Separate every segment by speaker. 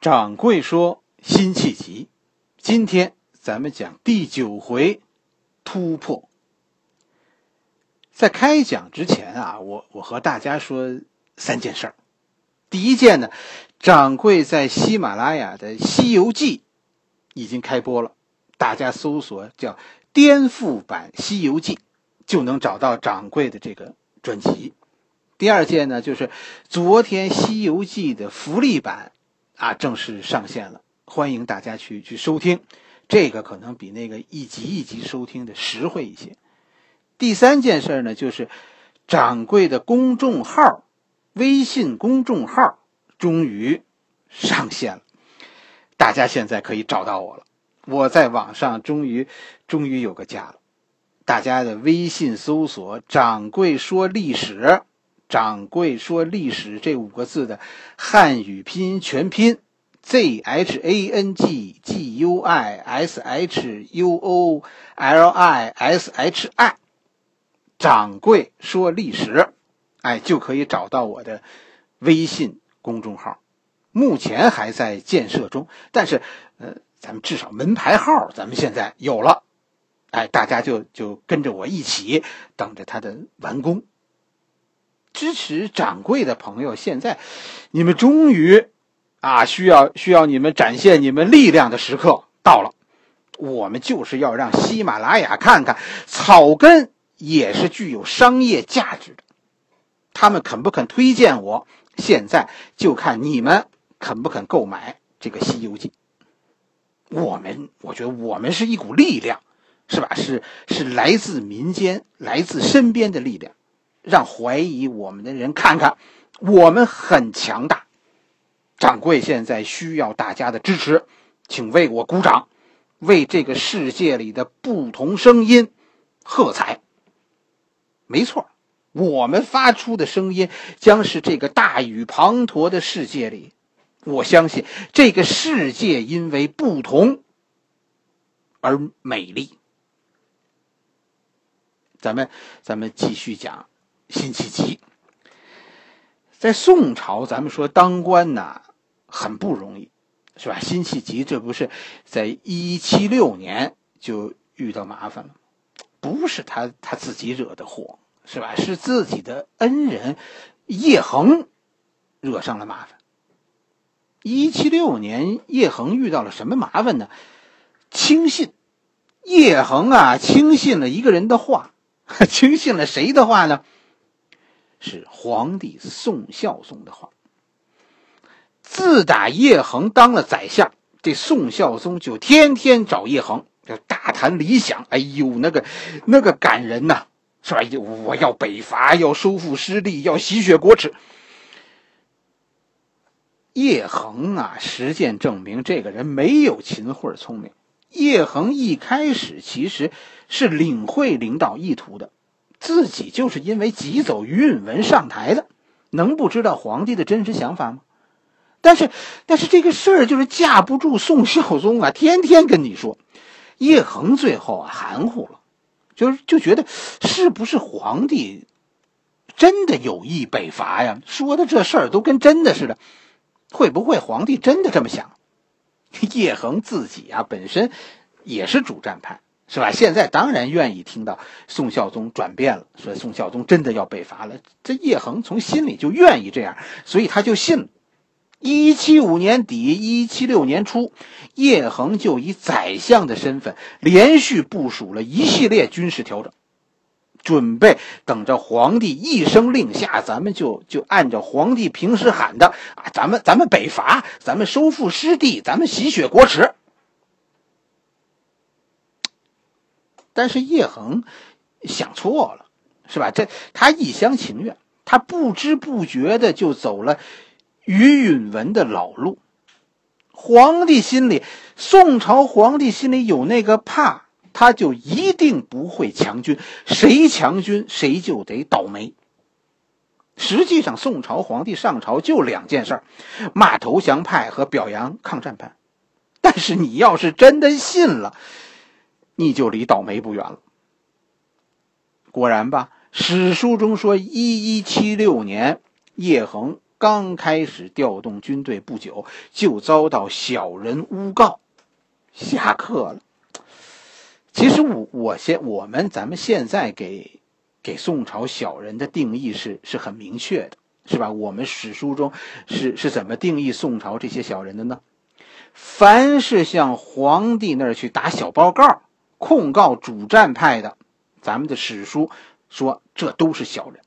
Speaker 1: 掌柜说：“辛弃疾，今天咱们讲第九回突破。在开讲之前啊，我我和大家说三件事儿。第一件呢，掌柜在喜马拉雅的《西游记》已经开播了，大家搜索叫“颠覆版西游记”，就能找到掌柜的这个专辑。第二件呢，就是昨天《西游记》的福利版。啊，正式上线了，欢迎大家去去收听。这个可能比那个一集一集收听的实惠一些。第三件事呢，就是掌柜的公众号，微信公众号终于上线了，大家现在可以找到我了。我在网上终于终于有个家了。大家的微信搜索“掌柜说历史”。掌柜说：“历史这五个字的汉语拼音全拼：z h a n g g u i s h u o l i s h i。掌柜说历史，哎，就可以找到我的微信公众号。目前还在建设中，但是呃，咱们至少门牌号咱们现在有了。哎，大家就就跟着我一起等着它的完工。”支持掌柜的朋友，现在你们终于啊，需要需要你们展现你们力量的时刻到了。我们就是要让喜马拉雅看看，草根也是具有商业价值的。他们肯不肯推荐我？现在就看你们肯不肯购买这个《西游记》。我们，我觉得我们是一股力量，是吧？是是来自民间、来自身边的力量。让怀疑我们的人看看，我们很强大。掌柜现在需要大家的支持，请为我鼓掌，为这个世界里的不同声音喝彩。没错，我们发出的声音将是这个大雨滂沱的世界里，我相信这个世界因为不同而美丽。咱们，咱们继续讲。辛弃疾在宋朝，咱们说当官呐，很不容易，是吧？辛弃疾这不是在一七六年就遇到麻烦了，不是他他自己惹的祸，是吧？是自己的恩人叶恒惹上了麻烦。一七六年，叶恒遇到了什么麻烦呢？轻信叶恒啊，轻信了一个人的话，轻信了谁的话呢？是皇帝宋孝宗的话。自打叶恒当了宰相，这宋孝宗就天天找叶恒，就大谈理想。哎呦，那个那个感人呐，是吧？我要北伐，要收复失地，要洗雪国耻。叶恒啊，实践证明这个人没有秦桧聪明。叶恒一开始其实是领会领导意图的。自己就是因为急走于允文上台的，能不知道皇帝的真实想法吗？但是，但是这个事儿就是架不住宋孝宗啊，天天跟你说。叶恒最后啊含糊了，就是就觉得是不是皇帝真的有意北伐呀？说的这事儿都跟真的似的，会不会皇帝真的这么想？叶恒自己啊本身也是主战派。是吧？现在当然愿意听到宋孝宗转变了，说宋孝宗真的要北伐了。这叶恒从心里就愿意这样，所以他就信了。一七五年底，一七六年初，叶恒就以宰相的身份连续部署了一系列军事调整，准备等着皇帝一声令下，咱们就就按照皇帝平时喊的啊，咱们咱们北伐，咱们收复失地，咱们洗雪国耻。但是叶恒想错了，是吧？这他一厢情愿，他不知不觉的就走了于允文的老路。皇帝心里，宋朝皇帝心里有那个怕，他就一定不会强军，谁强军谁就得倒霉。实际上，宋朝皇帝上朝就两件事儿骂投降派和表扬抗战派。但是你要是真的信了。你就离倒霉不远了。果然吧，史书中说，一一七六年，叶恒刚开始调动军队不久，就遭到小人诬告，下课了。其实我我现我们咱们现在给给宋朝小人的定义是是很明确的，是吧？我们史书中是是怎么定义宋朝这些小人的呢？凡是向皇帝那儿去打小报告、控告主战派的，咱们的史书说这都是小人。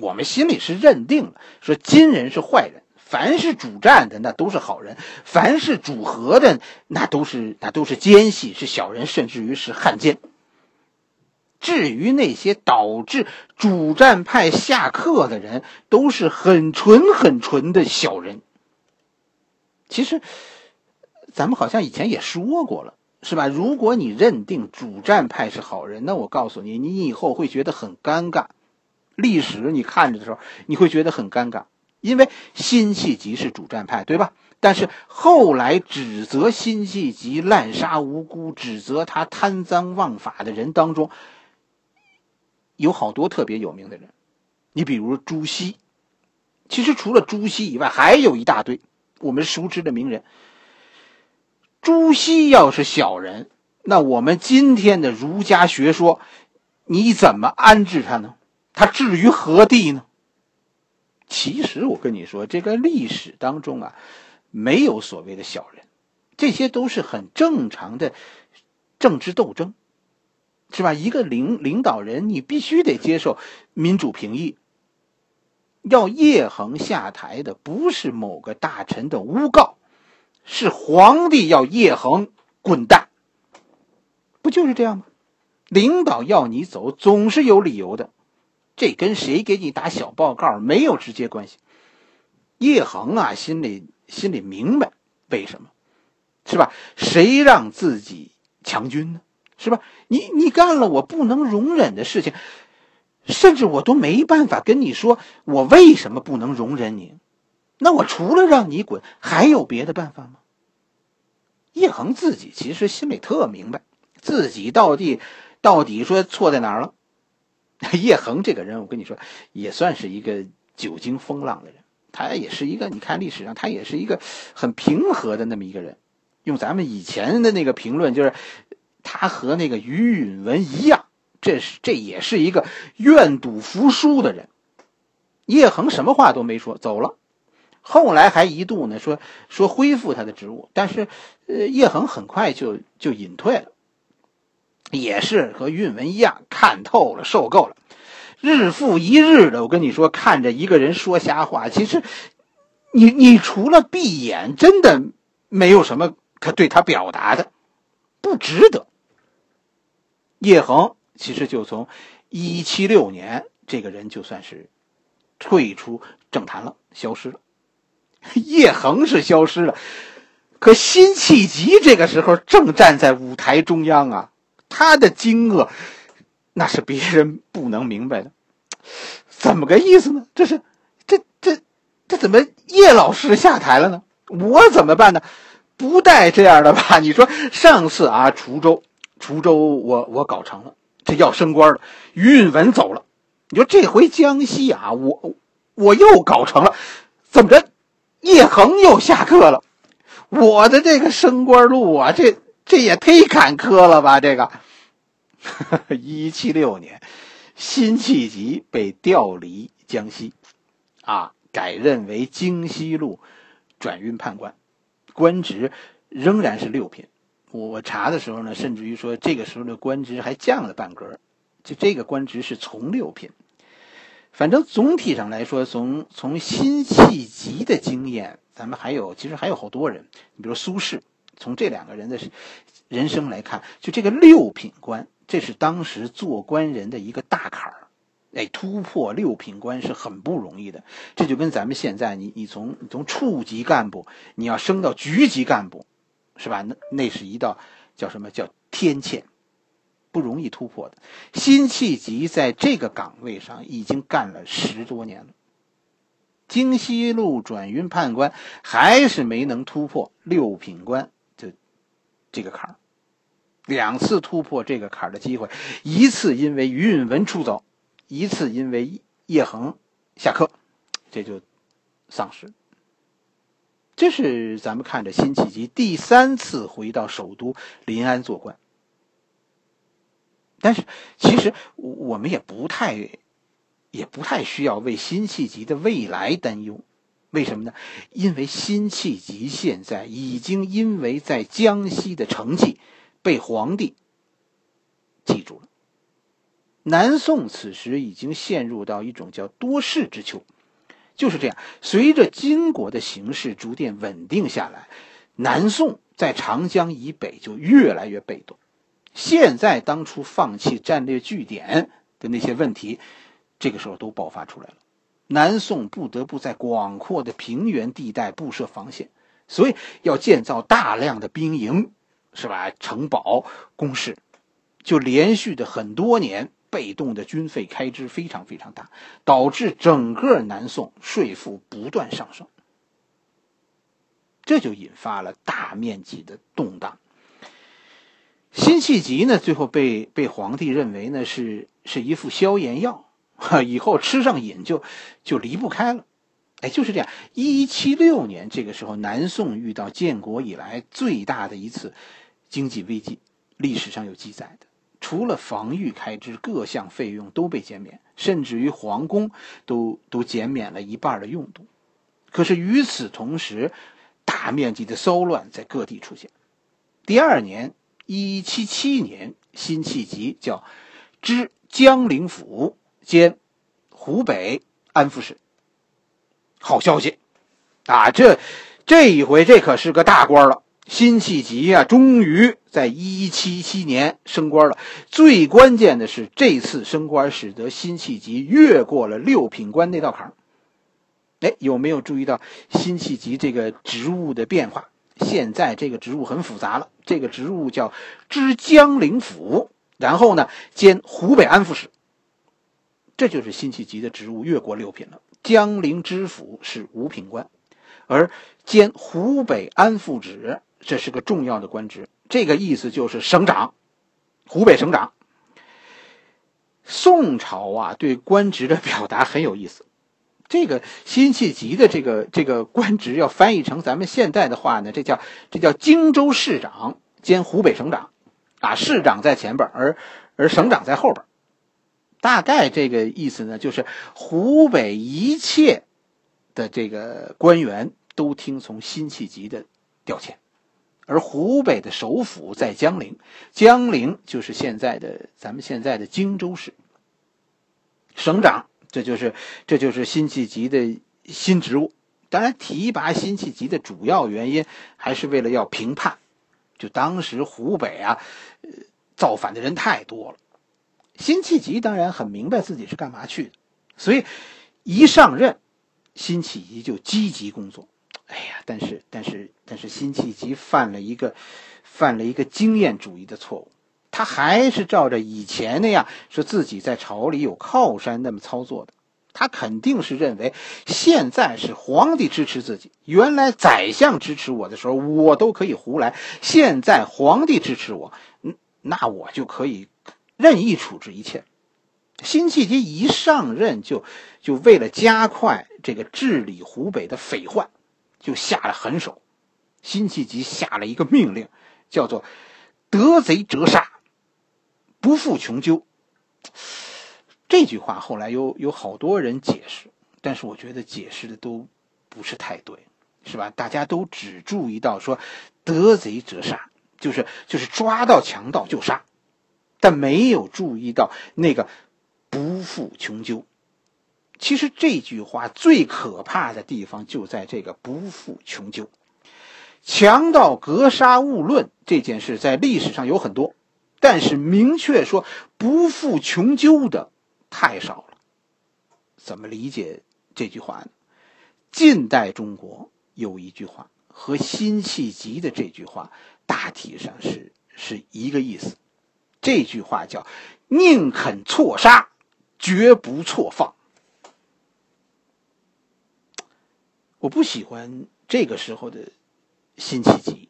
Speaker 1: 我们心里是认定了，说金人是坏人，凡是主战的那都是好人，凡是主和的那都是那都是奸细，是小人，甚至于是汉奸。至于那些导致主战派下课的人，都是很纯很纯的小人。其实，咱们好像以前也说过了，是吧？如果你认定主战派是好人，那我告诉你，你以后会觉得很尴尬。历史你看着的时候，你会觉得很尴尬，因为辛弃疾是主战派，对吧？但是后来指责辛弃疾滥杀无辜、指责他贪赃枉法的人当中，有好多特别有名的人。你比如朱熹，其实除了朱熹以外，还有一大堆我们熟知的名人。朱熹要是小人，那我们今天的儒家学说，你怎么安置他呢？他置于何地呢？其实我跟你说，这个历史当中啊，没有所谓的小人，这些都是很正常的政治斗争，是吧？一个领领导人，你必须得接受民主评议。要叶恒下台的，不是某个大臣的诬告，是皇帝要叶恒滚蛋，不就是这样吗？领导要你走，总是有理由的。这跟谁给你打小报告没有直接关系。叶恒啊，心里心里明白为什么，是吧？谁让自己强军呢？是吧？你你干了我不能容忍的事情，甚至我都没办法跟你说我为什么不能容忍你。那我除了让你滚，还有别的办法吗？叶恒自己其实心里特明白，自己到底到底说错在哪儿了。叶恒这个人，我跟你说，也算是一个久经风浪的人。他也是一个，你看历史上，他也是一个很平和的那么一个人。用咱们以前的那个评论，就是他和那个于允文一样，这是这也是一个愿赌服输的人。叶恒什么话都没说，走了。后来还一度呢说说恢复他的职务，但是呃，叶恒很快就就隐退了。也是和韵文一样，看透了，受够了，日复一日的。我跟你说，看着一个人说瞎话，其实，你你除了闭眼，真的没有什么可对他表达的，不值得。叶恒其实就从一七六年，这个人就算是退出政坛了，消失了。叶恒是消失了，可辛弃疾这个时候正站在舞台中央啊。他的惊愕，那是别人不能明白的，怎么个意思呢？这是，这这这怎么叶老师下台了呢？我怎么办呢？不带这样的吧？你说上次啊，滁州，滁州我我搞成了，这要升官了，于允文走了，你说这回江西啊，我我又搞成了，怎么着？叶恒又下课了，我的这个升官路啊，这。这也忒坎坷了吧！这个，一七六年，辛弃疾被调离江西，啊，改任为京西路转运判官，官职仍然是六品。我我查的时候呢，甚至于说这个时候的官职还降了半格，就这个官职是从六品。反正总体上来说，从从辛弃疾的经验，咱们还有其实还有好多人，你比如苏轼。从这两个人的人生来看，就这个六品官，这是当时做官人的一个大坎儿。哎，突破六品官是很不容易的。这就跟咱们现在，你你从你从处级干部，你要升到局级干部，是吧？那那是一道叫什么叫天堑，不容易突破的。辛弃疾在这个岗位上已经干了十多年了。京西路转运判官还是没能突破六品官。这这个坎儿，两次突破这个坎儿的机会，一次因为于允文出走，一次因为叶恒下课，这就丧失。这是咱们看着辛弃疾第三次回到首都临安做官。但是，其实我们也不太，也不太需要为辛弃疾的未来担忧。为什么呢？因为辛弃疾现在已经因为在江西的成绩被皇帝记住了。南宋此时已经陷入到一种叫多事之秋，就是这样。随着金国的形势逐渐稳定下来，南宋在长江以北就越来越被动。现在当初放弃战略据点的那些问题，这个时候都爆发出来了。南宋不得不在广阔的平原地带布设防线，所以要建造大量的兵营，是吧？城堡、工事，就连续的很多年被动的军费开支非常非常大，导致整个南宋税负不断上升，这就引发了大面积的动荡。辛弃疾呢，最后被被皇帝认为呢是是一副消炎药，哈，以后吃上瘾就就离不开了，哎，就是这样。一七六年这个时候，南宋遇到建国以来最大的一次经济危机，历史上有记载的。除了防御开支，各项费用都被减免，甚至于皇宫都都减免了一半的用度。可是与此同时，大面积的骚乱在各地出现。第二年。一七七年，辛弃疾叫知江陵府兼湖北安抚使。好消息啊！这这一回，这可是个大官了。辛弃疾呀，终于在一七七年升官了。最关键的是，这次升官使得辛弃疾越过了六品官那道坎儿。哎，有没有注意到辛弃疾这个职务的变化？现在这个职务很复杂了，这个职务叫知江陵府，然后呢兼湖北安抚使。这就是辛弃疾的职务越过六品了。江陵知府是五品官，而兼湖北安抚使，这是个重要的官职。这个意思就是省长，湖北省长。宋朝啊，对官职的表达很有意思。这个辛弃疾的这个这个官职要翻译成咱们现在的话呢，这叫这叫荆州市长兼湖北省长，啊，市长在前边，而而省长在后边，大概这个意思呢，就是湖北一切的这个官员都听从辛弃疾的调遣，而湖北的首府在江陵，江陵就是现在的咱们现在的荆州市，省长。这就是，这就是辛弃疾的新职务。当然，提拔辛弃疾的主要原因还是为了要平叛。就当时湖北啊，造反的人太多了。辛弃疾当然很明白自己是干嘛去的，所以一上任，辛弃疾就积极工作。哎呀，但是，但是，但是，辛弃疾犯了一个，犯了一个经验主义的错误。他还是照着以前那样，说自己在朝里有靠山那么操作的。他肯定是认为现在是皇帝支持自己，原来宰相支持我的时候，我都可以胡来。现在皇帝支持我，那我就可以任意处置一切。辛弃疾一上任就就为了加快这个治理湖北的匪患，就下了狠手。辛弃疾下了一个命令，叫做“得贼折杀”。不负穷究，这句话后来有有好多人解释，但是我觉得解释的都不是太对，是吧？大家都只注意到说“得贼者杀”，就是就是抓到强盗就杀，但没有注意到那个“不负穷究”。其实这句话最可怕的地方就在这个“不负穷究”。强盗格杀勿论这件事在历史上有很多。但是明确说不负穷究的太少了，怎么理解这句话呢？近代中国有一句话和辛弃疾的这句话大体上是是一个意思，这句话叫“宁肯错杀，绝不错放”。我不喜欢这个时候的辛弃疾。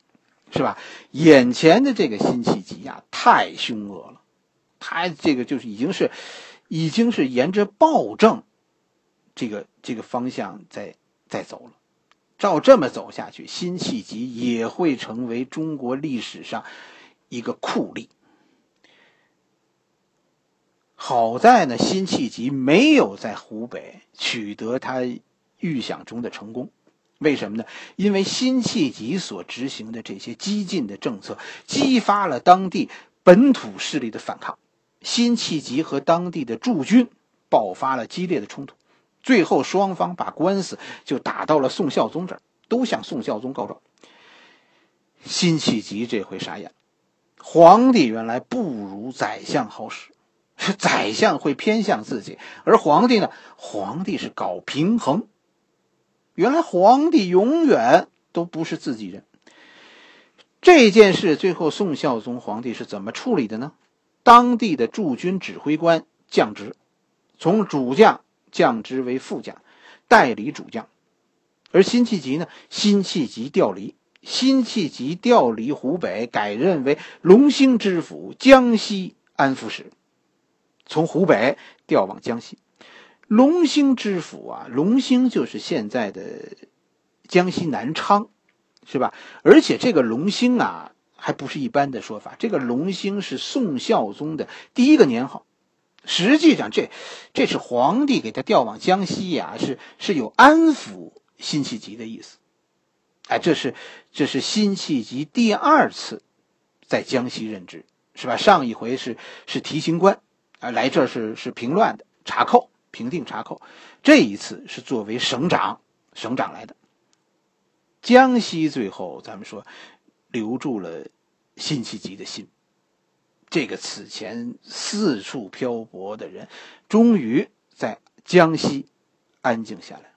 Speaker 1: 是吧？眼前的这个辛弃疾呀，太凶恶了。他这个就是已经是，已经是沿着暴政这个这个方向在在走了。照这么走下去，辛弃疾也会成为中国历史上一个酷吏。好在呢，辛弃疾没有在湖北取得他预想中的成功。为什么呢？因为辛弃疾所执行的这些激进的政策，激发了当地本土势力的反抗。辛弃疾和当地的驻军爆发了激烈的冲突，最后双方把官司就打到了宋孝宗这儿，都向宋孝宗告状。辛弃疾这回傻眼，皇帝原来不如宰相好使，宰相会偏向自己，而皇帝呢，皇帝是搞平衡。原来皇帝永远都不是自己人。这件事最后宋孝宗皇帝是怎么处理的呢？当地的驻军指挥官降职，从主将降职为副将，代理主将。而辛弃疾呢？辛弃疾调离，辛弃疾调离湖北，改任为龙兴知府、江西安抚使，从湖北调往江西。龙兴知府啊，龙兴就是现在的江西南昌，是吧？而且这个龙兴啊，还不是一般的说法，这个龙兴是宋孝宗的第一个年号。实际上，这这是皇帝给他调往江西呀，是是有安抚辛弃疾的意思。哎，这是这是辛弃疾第二次在江西任职，是吧？上一回是是提刑官，啊，来这是是平乱的查扣。平定查扣，这一次是作为省长，省长来的。江西最后咱们说留住了辛弃疾的心，这个此前四处漂泊的人，终于在江西安静下来。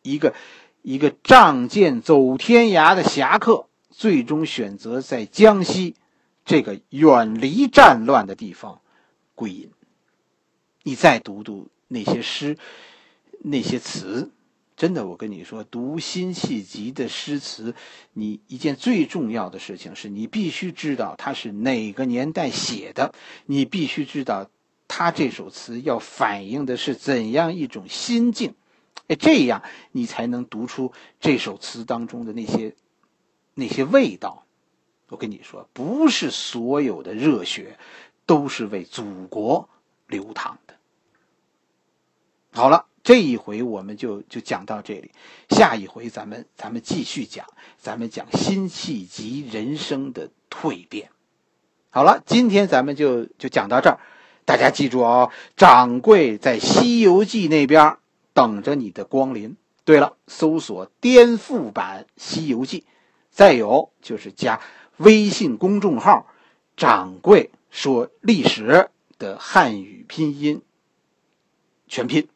Speaker 1: 一个一个仗剑走天涯的侠客，最终选择在江西这个远离战乱的地方归隐。你再读读。那些诗，那些词，真的，我跟你说，读辛弃疾的诗词，你一件最重要的事情是你必须知道他是哪个年代写的，你必须知道他这首词要反映的是怎样一种心境，哎，这样你才能读出这首词当中的那些那些味道。我跟你说，不是所有的热血都是为祖国流淌的。好了，这一回我们就就讲到这里，下一回咱们咱们继续讲，咱们讲辛弃疾人生的蜕变。好了，今天咱们就就讲到这儿，大家记住哦，掌柜在《西游记》那边等着你的光临。对了，搜索颠覆版《西游记》，再有就是加微信公众号“掌柜说历史”的汉语拼音全拼。